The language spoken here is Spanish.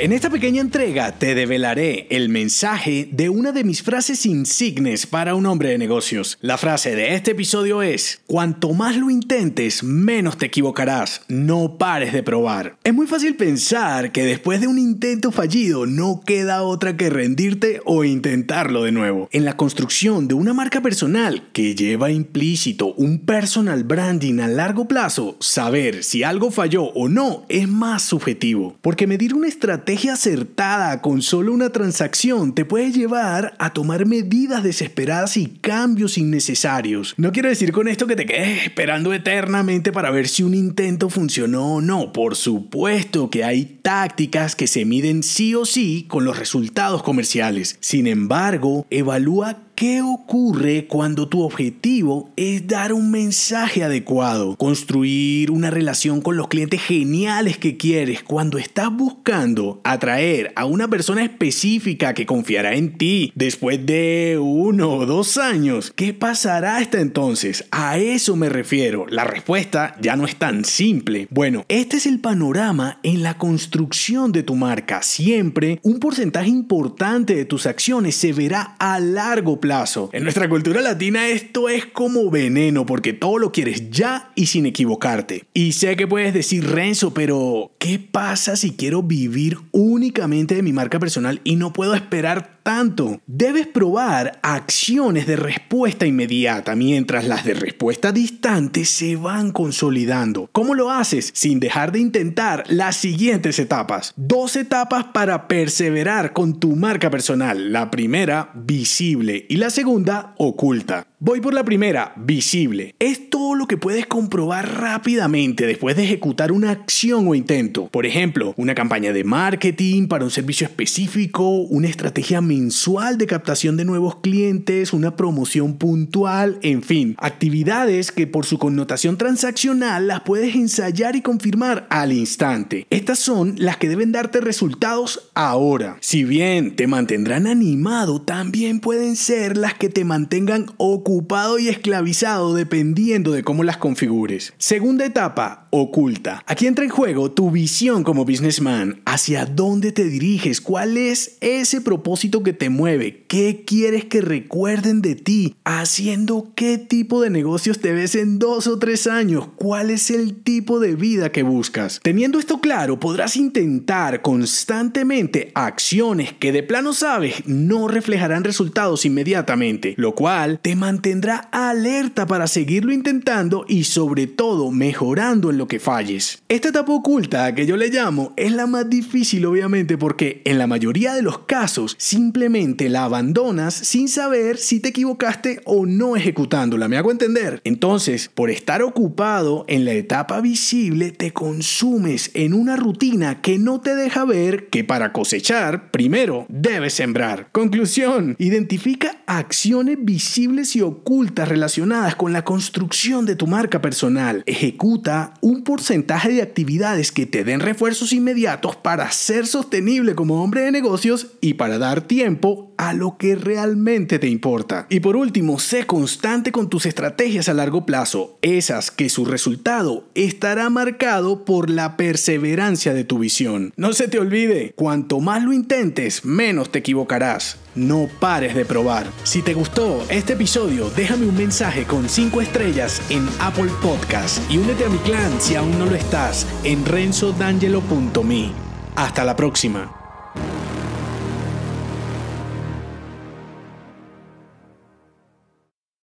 En esta pequeña entrega te develaré el mensaje de una de mis frases insignes para un hombre de negocios. La frase de este episodio es, cuanto más lo intentes, menos te equivocarás, no pares de probar. Es muy fácil pensar que después de un intento fallido no queda otra que rendirte o intentarlo de nuevo. En la construcción de una marca personal que lleva implícito un personal branding a largo plazo, saber si algo falló o no es más subjetivo, porque medir una estrategia estrategia acertada con solo una transacción te puede llevar a tomar medidas desesperadas y cambios innecesarios. No quiero decir con esto que te quedes esperando eternamente para ver si un intento funcionó o no. Por supuesto que hay tácticas que se miden sí o sí con los resultados comerciales. Sin embargo, evalúa ¿Qué ocurre cuando tu objetivo es dar un mensaje adecuado? Construir una relación con los clientes geniales que quieres cuando estás buscando atraer a una persona específica que confiará en ti después de uno o dos años. ¿Qué pasará hasta entonces? A eso me refiero. La respuesta ya no es tan simple. Bueno, este es el panorama en la construcción de tu marca. Siempre un porcentaje importante de tus acciones se verá a largo plazo en nuestra cultura latina esto es como veneno porque todo lo quieres ya y sin equivocarte. Y sé que puedes decir Renzo, pero ¿qué pasa si quiero vivir únicamente de mi marca personal y no puedo esperar tanto, debes probar acciones de respuesta inmediata mientras las de respuesta distante se van consolidando. ¿Cómo lo haces? Sin dejar de intentar las siguientes etapas. Dos etapas para perseverar con tu marca personal. La primera, visible, y la segunda, oculta. Voy por la primera, visible. Es todo lo que puedes comprobar rápidamente después de ejecutar una acción o intento. Por ejemplo, una campaña de marketing para un servicio específico, una estrategia mensual de captación de nuevos clientes, una promoción puntual, en fin, actividades que por su connotación transaccional las puedes ensayar y confirmar al instante. Estas son las que deben darte resultados ahora. Si bien te mantendrán animado, también pueden ser las que te mantengan ocupado ocupado y esclavizado dependiendo de cómo las configures. Segunda etapa, oculta. Aquí entra en juego tu visión como businessman, hacia dónde te diriges, cuál es ese propósito que te mueve, qué quieres que recuerden de ti, haciendo qué tipo de negocios te ves en dos o tres años, cuál es el tipo de vida que buscas. Teniendo esto claro, podrás intentar constantemente acciones que de plano sabes no reflejarán resultados inmediatamente, lo cual te mantendrá tendrá alerta para seguirlo intentando y sobre todo mejorando en lo que falles. Esta etapa oculta que yo le llamo es la más difícil obviamente porque en la mayoría de los casos simplemente la abandonas sin saber si te equivocaste o no ejecutándola, ¿me hago entender? Entonces, por estar ocupado en la etapa visible te consumes en una rutina que no te deja ver que para cosechar primero debes sembrar. Conclusión, identifica acciones visibles y ocultas relacionadas con la construcción de tu marca personal. Ejecuta un porcentaje de actividades que te den refuerzos inmediatos para ser sostenible como hombre de negocios y para dar tiempo a lo que realmente te importa. Y por último, sé constante con tus estrategias a largo plazo, esas que su resultado estará marcado por la perseverancia de tu visión. No se te olvide, cuanto más lo intentes, menos te equivocarás. No pares de probar. Si te gustó este episodio, déjame un mensaje con 5 estrellas en Apple Podcast y únete a mi clan si aún no lo estás en renzodangelo.me. Hasta la próxima.